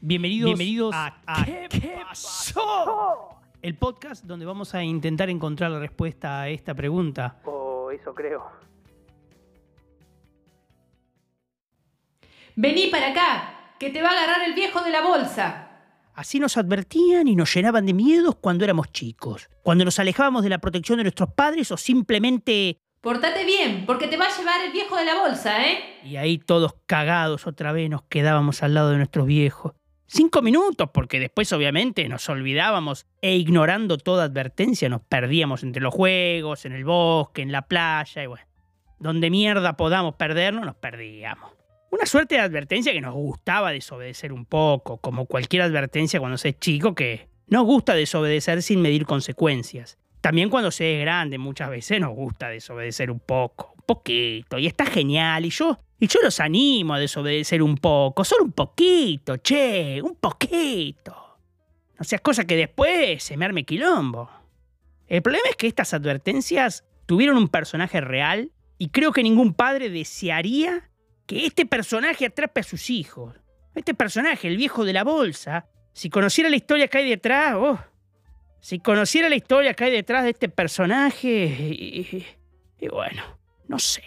Bienvenidos, Bienvenidos a, a ¿Qué, pasó? El podcast donde vamos a intentar encontrar la respuesta a esta pregunta. O eso creo. Vení para acá, que te va a agarrar el viejo de la bolsa. Así nos advertían y nos llenaban de miedos cuando éramos chicos, cuando nos alejábamos de la protección de nuestros padres o simplemente... Portate bien, porque te va a llevar el viejo de la bolsa, ¿eh? Y ahí todos cagados otra vez nos quedábamos al lado de nuestros viejos. Cinco minutos, porque después obviamente nos olvidábamos e ignorando toda advertencia nos perdíamos entre los juegos, en el bosque, en la playa y bueno, donde mierda podamos perdernos, nos perdíamos. Una suerte de advertencia que nos gustaba desobedecer un poco, como cualquier advertencia cuando se es chico que nos gusta desobedecer sin medir consecuencias. También cuando se es grande muchas veces nos gusta desobedecer un poco, un poquito, y está genial, y yo, y yo los animo a desobedecer un poco, solo un poquito, che, un poquito. No seas cosa que después se me arme quilombo. El problema es que estas advertencias tuvieron un personaje real y creo que ningún padre desearía que este personaje atrape a sus hijos. Este personaje, el viejo de la bolsa, si conociera la historia que hay detrás, oh, si conociera la historia que hay detrás de este personaje, y, y bueno, no sé.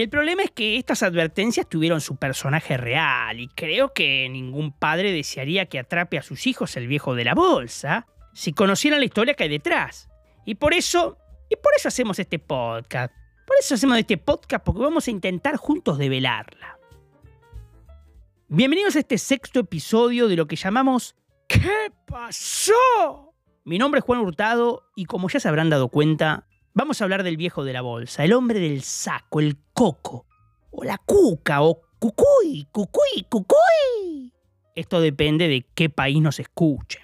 El problema es que estas advertencias tuvieron su personaje real y creo que ningún padre desearía que atrape a sus hijos el viejo de la bolsa si conocieran la historia que hay detrás. Y por eso, y por eso hacemos este podcast. Por eso hacemos este podcast porque vamos a intentar juntos develarla. Bienvenidos a este sexto episodio de lo que llamamos ¿Qué pasó? Mi nombre es Juan Hurtado y como ya se habrán dado cuenta, vamos a hablar del viejo de la bolsa, el hombre del saco, el coco, o la cuca, o cucuy, cucuy, cucuy. Esto depende de qué país nos escuchen.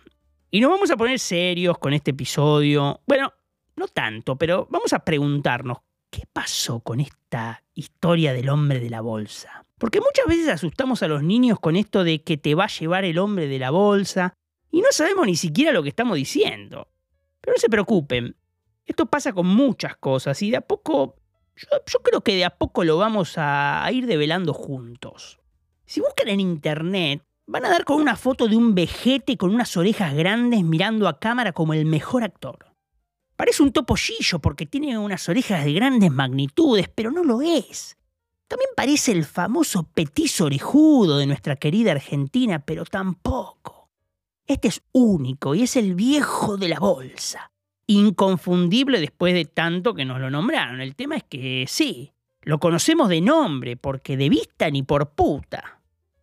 Y nos vamos a poner serios con este episodio. Bueno, no tanto, pero vamos a preguntarnos, ¿qué pasó con esta historia del hombre de la bolsa? Porque muchas veces asustamos a los niños con esto de que te va a llevar el hombre de la bolsa y no sabemos ni siquiera lo que estamos diciendo. Pero no se preocupen, esto pasa con muchas cosas y de a poco, yo, creo que de a poco lo vamos a, ir develando juntos. Si buscan en internet, van a dar con una foto de un vejete con unas orejas grandes mirando a cámara como el mejor actor. Parece un topollillo porque tiene unas orejas de grandes magnitudes, pero no lo es. También parece el famoso petizo orejudo de nuestra querida Argentina, pero tampoco. Este es único y es el viejo de la bolsa. Inconfundible después de tanto que nos lo nombraron. El tema es que sí, lo conocemos de nombre, porque de vista ni por puta.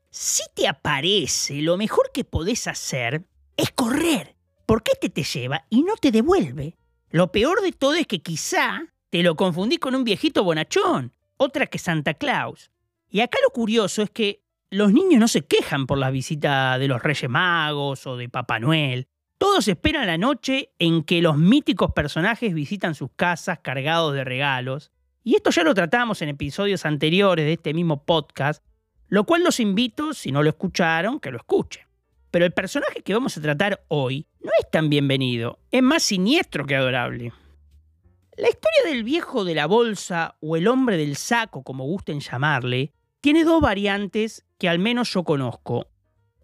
Si te aparece, lo mejor que podés hacer es correr, porque este te lleva y no te devuelve. Lo peor de todo es que quizá te lo confundís con un viejito bonachón, otra que Santa Claus. Y acá lo curioso es que los niños no se quejan por la visita de los Reyes Magos o de Papá Noel. Todos esperan la noche en que los míticos personajes visitan sus casas cargados de regalos. Y esto ya lo tratamos en episodios anteriores de este mismo podcast, lo cual los invito, si no lo escucharon, que lo escuchen. Pero el personaje que vamos a tratar hoy no es tan bienvenido, es más siniestro que adorable. La historia del viejo de la bolsa o el hombre del saco, como gusten llamarle, tiene dos variantes que al menos yo conozco.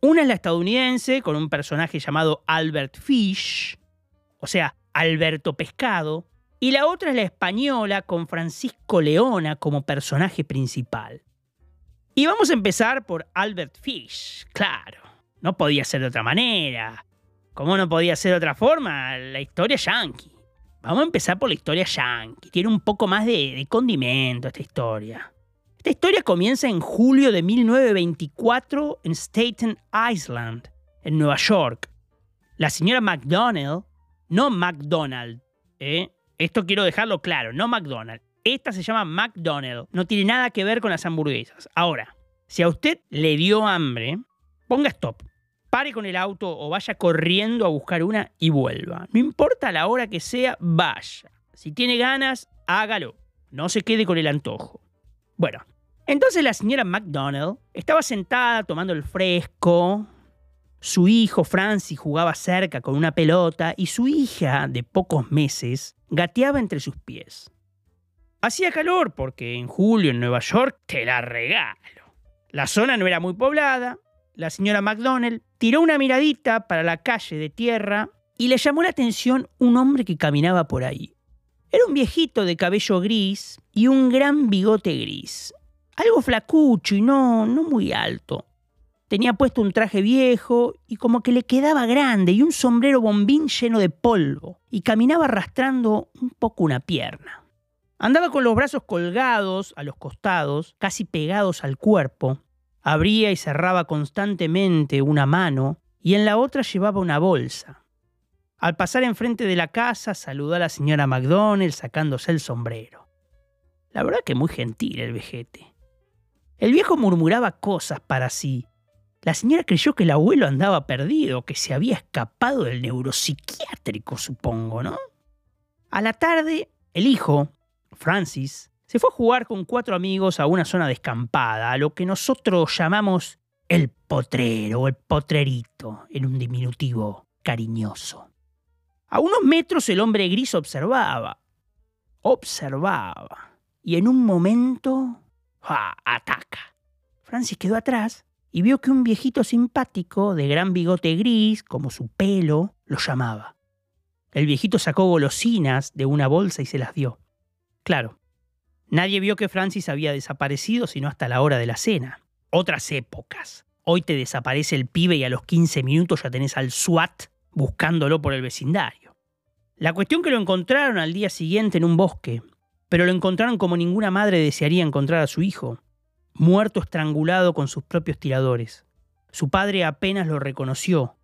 Una es la estadounidense, con un personaje llamado Albert Fish, o sea, Alberto Pescado, y la otra es la española, con Francisco Leona como personaje principal. Y vamos a empezar por Albert Fish, claro, no podía ser de otra manera. Como no podía ser de otra forma, la historia yankee. Vamos a empezar por la historia yankee. Tiene un poco más de, de condimento esta historia. Esta historia comienza en julio de 1924 en Staten Island, en Nueva York. La señora McDonnell, no McDonald, ¿eh? esto quiero dejarlo claro, no McDonald. Esta se llama McDonnell, no tiene nada que ver con las hamburguesas. Ahora, si a usted le dio hambre, ponga stop. Pare con el auto o vaya corriendo a buscar una y vuelva. No importa la hora que sea, vaya. Si tiene ganas, hágalo. No se quede con el antojo. Bueno, entonces la señora McDonnell estaba sentada tomando el fresco. Su hijo Francis jugaba cerca con una pelota y su hija, de pocos meses, gateaba entre sus pies. Hacía calor porque en julio en Nueva York te la regalo. La zona no era muy poblada, la señora McDonnell tiró una miradita para la calle de tierra y le llamó la atención un hombre que caminaba por ahí. Era un viejito de cabello gris y un gran bigote gris. Algo flacucho y no, no muy alto. Tenía puesto un traje viejo y como que le quedaba grande y un sombrero bombín lleno de polvo y caminaba arrastrando un poco una pierna. Andaba con los brazos colgados a los costados, casi pegados al cuerpo. Abría y cerraba constantemente una mano y en la otra llevaba una bolsa. Al pasar enfrente de la casa saludó a la señora McDonnell sacándose el sombrero. La verdad que muy gentil el vejete. El viejo murmuraba cosas para sí. La señora creyó que el abuelo andaba perdido, que se había escapado del neuropsiquiátrico, supongo, ¿no? A la tarde, el hijo, Francis, se fue a jugar con cuatro amigos a una zona descampada, a lo que nosotros llamamos el potrero o el potrerito, en un diminutivo cariñoso. A unos metros el hombre gris observaba, observaba, y en un momento ¡ah! ataca. Francis quedó atrás y vio que un viejito simpático, de gran bigote gris, como su pelo, lo llamaba. El viejito sacó golosinas de una bolsa y se las dio. Claro, nadie vio que Francis había desaparecido sino hasta la hora de la cena. Otras épocas. Hoy te desaparece el pibe y a los 15 minutos ya tenés al SWAT buscándolo por el vecindario. La cuestión que lo encontraron al día siguiente en un bosque, pero lo encontraron como ninguna madre desearía encontrar a su hijo, muerto estrangulado con sus propios tiradores. Su padre apenas lo reconoció.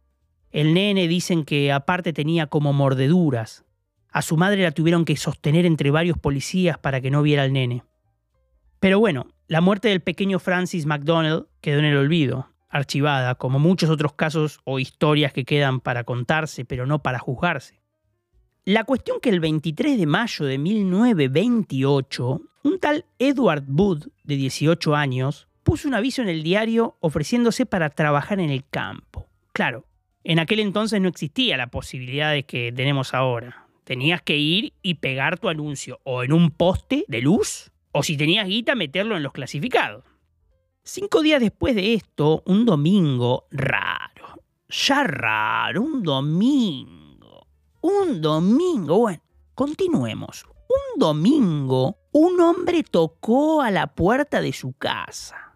El nene dicen que aparte tenía como mordeduras. A su madre la tuvieron que sostener entre varios policías para que no viera al nene. Pero bueno, la muerte del pequeño Francis McDonald quedó en el olvido archivada, como muchos otros casos o historias que quedan para contarse, pero no para juzgarse. La cuestión que el 23 de mayo de 1928, un tal Edward Wood, de 18 años, puso un aviso en el diario ofreciéndose para trabajar en el campo. Claro, en aquel entonces no existía la posibilidad de que tenemos ahora. Tenías que ir y pegar tu anuncio o en un poste de luz, o si tenías guita, meterlo en los clasificados. Cinco días después de esto, un domingo raro, ya raro, un domingo, un domingo, bueno, continuemos. Un domingo, un hombre tocó a la puerta de su casa.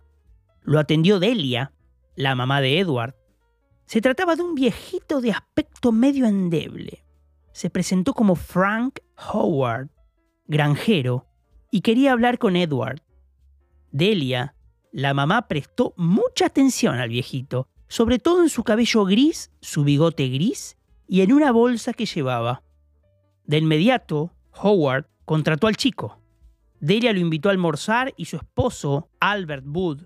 Lo atendió Delia, la mamá de Edward. Se trataba de un viejito de aspecto medio endeble. Se presentó como Frank Howard, granjero, y quería hablar con Edward. Delia la mamá prestó mucha atención al viejito, sobre todo en su cabello gris, su bigote gris y en una bolsa que llevaba. De inmediato, Howard contrató al chico. Delia lo invitó a almorzar y su esposo, Albert Wood,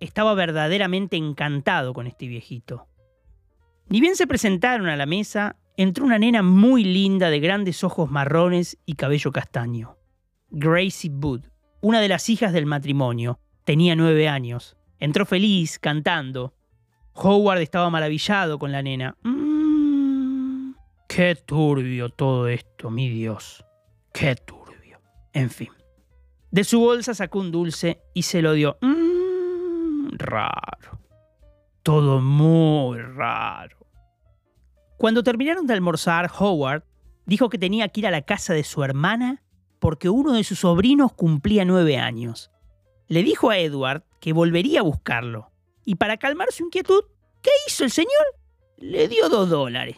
estaba verdaderamente encantado con este viejito. Ni bien se presentaron a la mesa, entró una nena muy linda de grandes ojos marrones y cabello castaño. Gracie Wood, una de las hijas del matrimonio, Tenía nueve años. Entró feliz, cantando. Howard estaba maravillado con la nena. Mm, qué turbio todo esto, mi Dios. Qué turbio. En fin. De su bolsa sacó un dulce y se lo dio. Mm, raro. Todo muy raro. Cuando terminaron de almorzar, Howard dijo que tenía que ir a la casa de su hermana porque uno de sus sobrinos cumplía nueve años le dijo a Edward que volvería a buscarlo. Y para calmar su inquietud, ¿qué hizo el señor? Le dio dos dólares.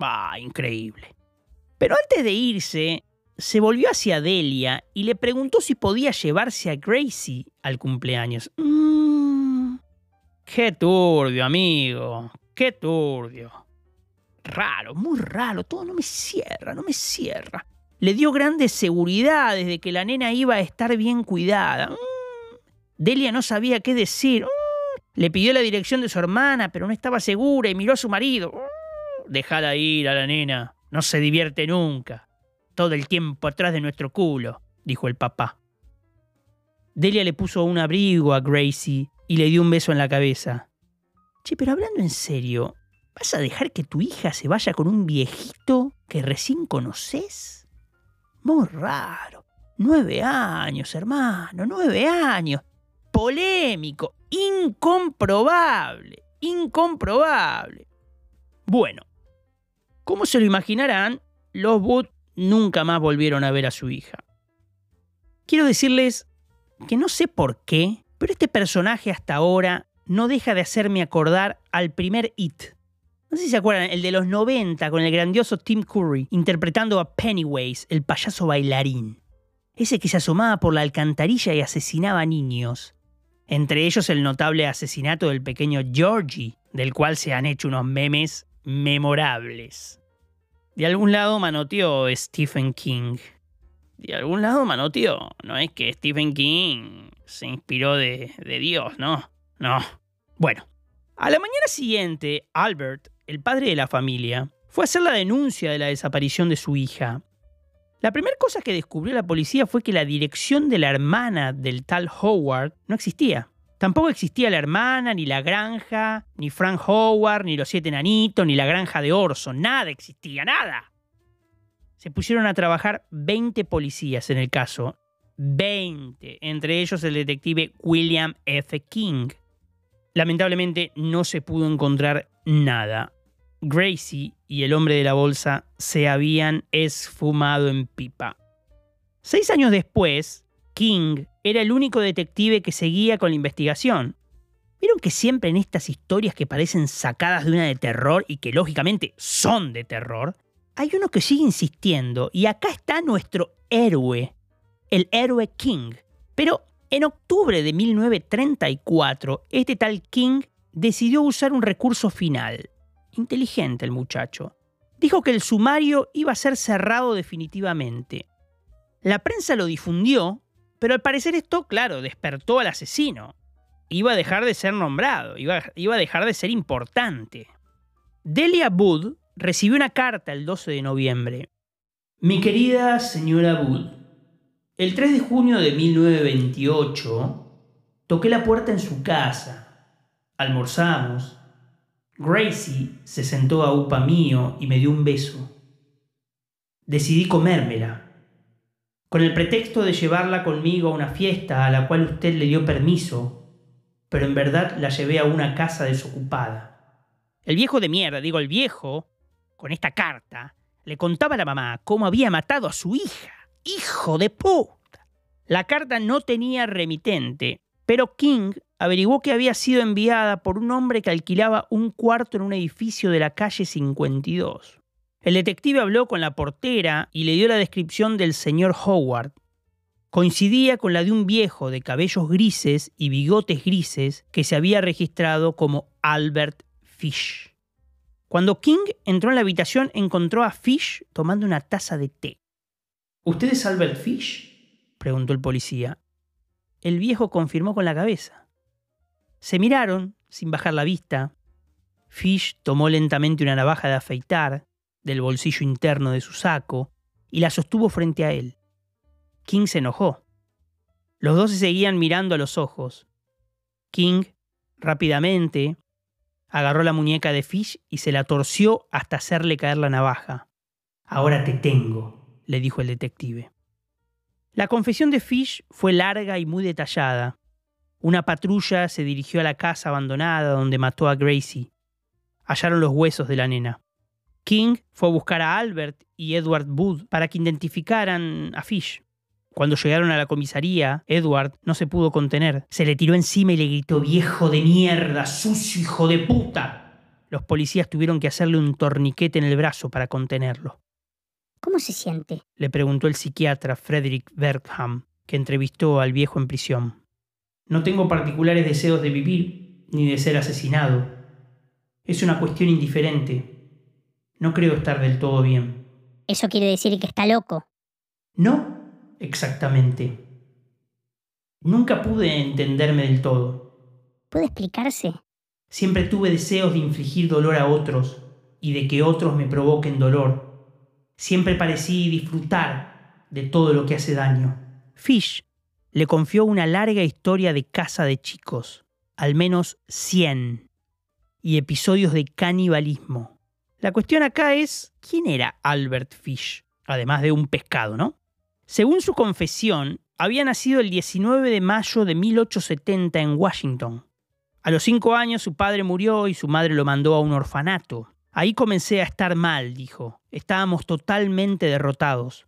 ¡Ah, increíble! Pero antes de irse, se volvió hacia Delia y le preguntó si podía llevarse a Gracie al cumpleaños. Mm, ¡Qué turbio, amigo! ¡Qué turbio! Raro, muy raro, todo no me cierra, no me cierra. Le dio grandes seguridades de que la nena iba a estar bien cuidada. Delia no sabía qué decir. Mm, le pidió la dirección de su hermana, pero no estaba segura y miró a su marido. Mm, Dejala ir a la nena. No se divierte nunca. Todo el tiempo atrás de nuestro culo, dijo el papá. Delia le puso un abrigo a Gracie y le dio un beso en la cabeza. Che, pero hablando en serio, ¿vas a dejar que tu hija se vaya con un viejito que recién conoces? Muy raro. Nueve años, hermano, nueve años polémico, incomprobable. incomprobable. Bueno, como se lo imaginarán, los Wood nunca más volvieron a ver a su hija. Quiero decirles que no sé por qué, pero este personaje hasta ahora no deja de hacerme acordar al primer It. No sé si se acuerdan, el de los 90 con el grandioso Tim Curry interpretando a Pennywise, el payaso bailarín. Ese que se asomaba por la alcantarilla y asesinaba niños. Entre ellos el notable asesinato del pequeño Georgie, del cual se han hecho unos memes memorables. De algún lado manoteó Stephen King. De algún lado manoteó. No es que Stephen King se inspiró de, de Dios, ¿no? No. Bueno, a la mañana siguiente, Albert, el padre de la familia, fue a hacer la denuncia de la desaparición de su hija. La primera cosa que descubrió la policía fue que la dirección de la hermana del tal Howard no existía. Tampoco existía la hermana, ni la granja, ni Frank Howard, ni los siete nanitos, ni la granja de Orson. Nada existía, nada. Se pusieron a trabajar 20 policías en el caso. 20. Entre ellos el detective William F. King. Lamentablemente no se pudo encontrar nada. Gracie y el hombre de la bolsa se habían esfumado en pipa. Seis años después, King era el único detective que seguía con la investigación. ¿Vieron que siempre en estas historias que parecen sacadas de una de terror y que lógicamente son de terror, hay uno que sigue insistiendo y acá está nuestro héroe, el héroe King. Pero en octubre de 1934, este tal King decidió usar un recurso final. Inteligente el muchacho. Dijo que el sumario iba a ser cerrado definitivamente. La prensa lo difundió, pero al parecer esto, claro, despertó al asesino. Iba a dejar de ser nombrado, iba, iba a dejar de ser importante. Delia Wood recibió una carta el 12 de noviembre. Mi querida señora Wood, el 3 de junio de 1928 toqué la puerta en su casa. Almorzamos. Gracie se sentó a upa mío y me dio un beso. Decidí comérmela. Con el pretexto de llevarla conmigo a una fiesta a la cual usted le dio permiso, pero en verdad la llevé a una casa desocupada. El viejo de mierda, digo el viejo, con esta carta, le contaba a la mamá cómo había matado a su hija hijo de puta. La carta no tenía remitente, pero King averiguó que había sido enviada por un hombre que alquilaba un cuarto en un edificio de la calle 52. El detective habló con la portera y le dio la descripción del señor Howard. Coincidía con la de un viejo de cabellos grises y bigotes grises que se había registrado como Albert Fish. Cuando King entró en la habitación encontró a Fish tomando una taza de té. ¿Usted es Albert Fish? preguntó el policía. El viejo confirmó con la cabeza. Se miraron, sin bajar la vista. Fish tomó lentamente una navaja de afeitar del bolsillo interno de su saco y la sostuvo frente a él. King se enojó. Los dos se seguían mirando a los ojos. King, rápidamente, agarró la muñeca de Fish y se la torció hasta hacerle caer la navaja. Ahora te tengo, le dijo el detective. La confesión de Fish fue larga y muy detallada. Una patrulla se dirigió a la casa abandonada donde mató a Gracie. Hallaron los huesos de la nena. King fue a buscar a Albert y Edward Wood para que identificaran a Fish. Cuando llegaron a la comisaría, Edward no se pudo contener. Se le tiró encima y le gritó, viejo de mierda, sucio hijo de puta. Los policías tuvieron que hacerle un torniquete en el brazo para contenerlo. ¿Cómo se siente? Le preguntó el psiquiatra Frederick Bergham, que entrevistó al viejo en prisión. No tengo particulares deseos de vivir ni de ser asesinado. Es una cuestión indiferente. No creo estar del todo bien. Eso quiere decir que está loco. No, exactamente. Nunca pude entenderme del todo. ¿Puede explicarse? Siempre tuve deseos de infligir dolor a otros y de que otros me provoquen dolor Siempre parecí disfrutar de todo lo que hace daño. Fish le confió una larga historia de caza de chicos, al menos 100, y episodios de canibalismo. La cuestión acá es, ¿quién era Albert Fish? Además de un pescado, ¿no? Según su confesión, había nacido el 19 de mayo de 1870 en Washington. A los cinco años su padre murió y su madre lo mandó a un orfanato. Ahí comencé a estar mal, dijo. Estábamos totalmente derrotados.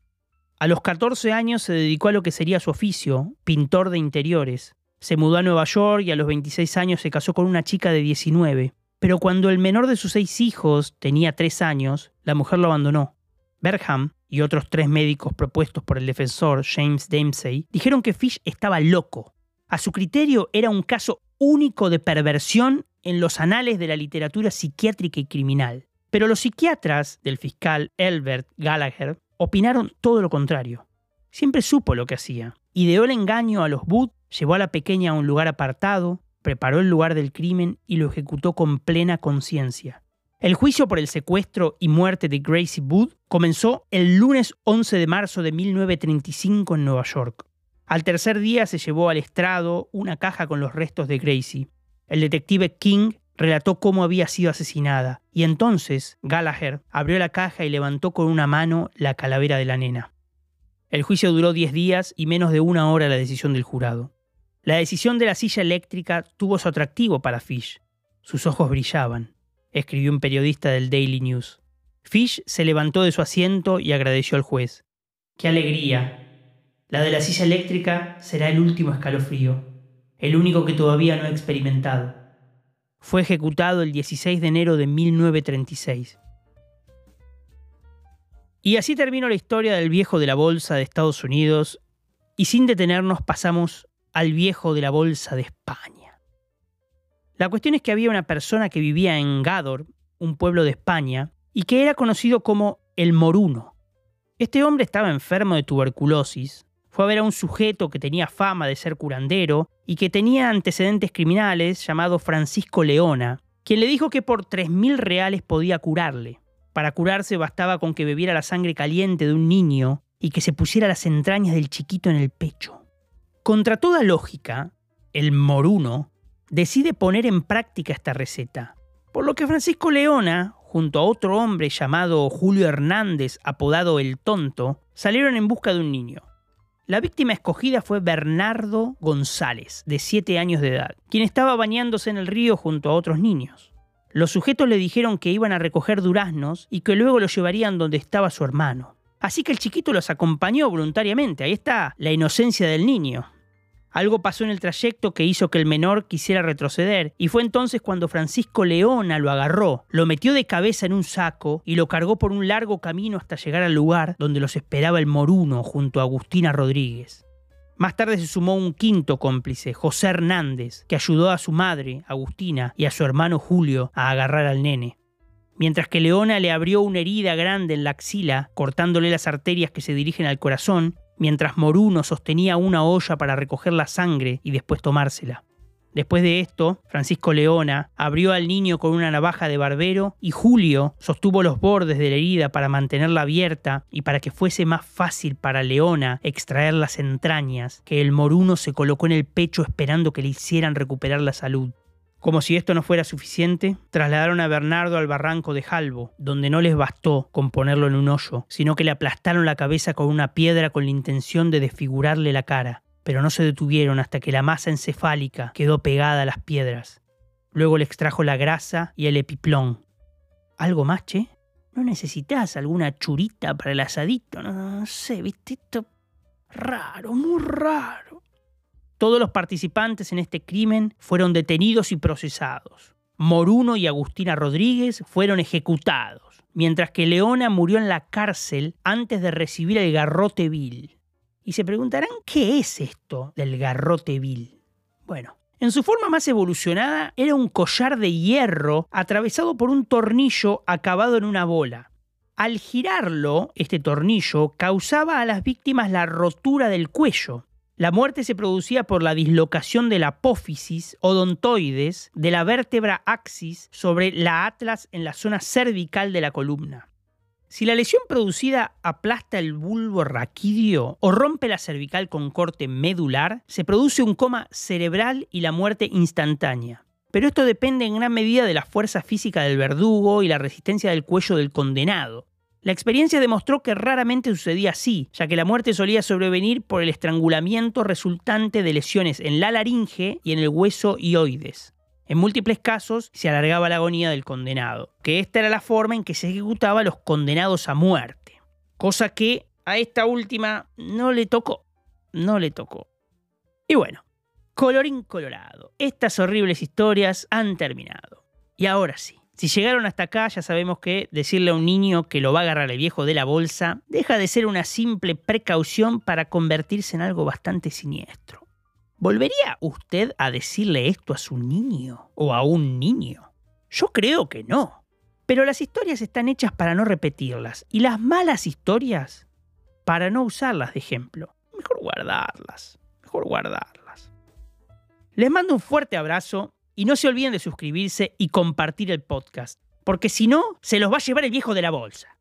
A los 14 años se dedicó a lo que sería su oficio, pintor de interiores. Se mudó a Nueva York y a los 26 años se casó con una chica de 19. Pero cuando el menor de sus seis hijos tenía tres años, la mujer lo abandonó. Bergham y otros tres médicos propuestos por el defensor James Dempsey dijeron que Fish estaba loco. A su criterio era un caso único de perversión en los anales de la literatura psiquiátrica y criminal. Pero los psiquiatras del fiscal Elbert Gallagher opinaron todo lo contrario. Siempre supo lo que hacía. Ideó el engaño a los Booth, llevó a la pequeña a un lugar apartado, preparó el lugar del crimen y lo ejecutó con plena conciencia. El juicio por el secuestro y muerte de Gracie Booth comenzó el lunes 11 de marzo de 1935 en Nueva York. Al tercer día se llevó al estrado una caja con los restos de Gracie. El detective King relató cómo había sido asesinada, y entonces Gallagher abrió la caja y levantó con una mano la calavera de la nena. El juicio duró 10 días y menos de una hora la decisión del jurado. La decisión de la silla eléctrica tuvo su atractivo para Fish. Sus ojos brillaban, escribió un periodista del Daily News. Fish se levantó de su asiento y agradeció al juez. ¡Qué alegría! La de la silla eléctrica será el último escalofrío, el único que todavía no he experimentado. Fue ejecutado el 16 de enero de 1936. Y así terminó la historia del viejo de la bolsa de Estados Unidos y sin detenernos pasamos al viejo de la bolsa de España. La cuestión es que había una persona que vivía en Gádor, un pueblo de España, y que era conocido como el Moruno. Este hombre estaba enfermo de tuberculosis, fue a ver a un sujeto que tenía fama de ser curandero y que tenía antecedentes criminales llamado Francisco Leona, quien le dijo que por 3.000 reales podía curarle. Para curarse bastaba con que bebiera la sangre caliente de un niño y que se pusiera las entrañas del chiquito en el pecho. Contra toda lógica, el moruno decide poner en práctica esta receta, por lo que Francisco Leona, junto a otro hombre llamado Julio Hernández, apodado El Tonto, salieron en busca de un niño. La víctima escogida fue Bernardo González, de 7 años de edad, quien estaba bañándose en el río junto a otros niños. Los sujetos le dijeron que iban a recoger duraznos y que luego los llevarían donde estaba su hermano. Así que el chiquito los acompañó voluntariamente. Ahí está la inocencia del niño. Algo pasó en el trayecto que hizo que el menor quisiera retroceder, y fue entonces cuando Francisco Leona lo agarró, lo metió de cabeza en un saco y lo cargó por un largo camino hasta llegar al lugar donde los esperaba el moruno junto a Agustina Rodríguez. Más tarde se sumó un quinto cómplice, José Hernández, que ayudó a su madre, Agustina, y a su hermano Julio a agarrar al nene mientras que Leona le abrió una herida grande en la axila, cortándole las arterias que se dirigen al corazón, mientras Moruno sostenía una olla para recoger la sangre y después tomársela. Después de esto, Francisco Leona abrió al niño con una navaja de barbero y Julio sostuvo los bordes de la herida para mantenerla abierta y para que fuese más fácil para Leona extraer las entrañas que el moruno se colocó en el pecho esperando que le hicieran recuperar la salud. Como si esto no fuera suficiente, trasladaron a Bernardo al barranco de Jalbo, donde no les bastó con ponerlo en un hoyo, sino que le aplastaron la cabeza con una piedra con la intención de desfigurarle la cara, pero no se detuvieron hasta que la masa encefálica quedó pegada a las piedras. Luego le extrajo la grasa y el epiplón. ¿Algo más, che? ¿No necesitas alguna churita para el asadito? No, no sé, viste, esto raro, muy raro. Todos los participantes en este crimen fueron detenidos y procesados. Moruno y Agustina Rodríguez fueron ejecutados, mientras que Leona murió en la cárcel antes de recibir el garrote vil. Y se preguntarán, ¿qué es esto del garrote vil? Bueno, en su forma más evolucionada era un collar de hierro atravesado por un tornillo acabado en una bola. Al girarlo, este tornillo causaba a las víctimas la rotura del cuello, la muerte se producía por la dislocación de la apófisis odontoides de la vértebra axis sobre la atlas en la zona cervical de la columna. Si la lesión producida aplasta el bulbo raquídeo o rompe la cervical con corte medular, se produce un coma cerebral y la muerte instantánea. Pero esto depende en gran medida de la fuerza física del verdugo y la resistencia del cuello del condenado. La experiencia demostró que raramente sucedía así, ya que la muerte solía sobrevenir por el estrangulamiento resultante de lesiones en la laringe y en el hueso ioides. En múltiples casos se alargaba la agonía del condenado, que esta era la forma en que se ejecutaba a los condenados a muerte, cosa que a esta última no le tocó, no le tocó. Y bueno, colorín colorado, estas horribles historias han terminado. Y ahora sí, si llegaron hasta acá, ya sabemos que decirle a un niño que lo va a agarrar el viejo de la bolsa deja de ser una simple precaución para convertirse en algo bastante siniestro. ¿Volvería usted a decirle esto a su niño o a un niño? Yo creo que no. Pero las historias están hechas para no repetirlas y las malas historias para no usarlas de ejemplo. Mejor guardarlas, mejor guardarlas. Les mando un fuerte abrazo y no se olviden de suscribirse y compartir el podcast, porque si no, se los va a llevar el viejo de la bolsa.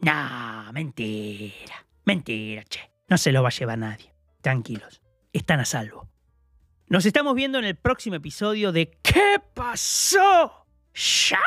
No, mentira, mentira, che. No se los va a llevar nadie. Tranquilos, están a salvo. Nos estamos viendo en el próximo episodio de ¿Qué pasó? ¡Chao!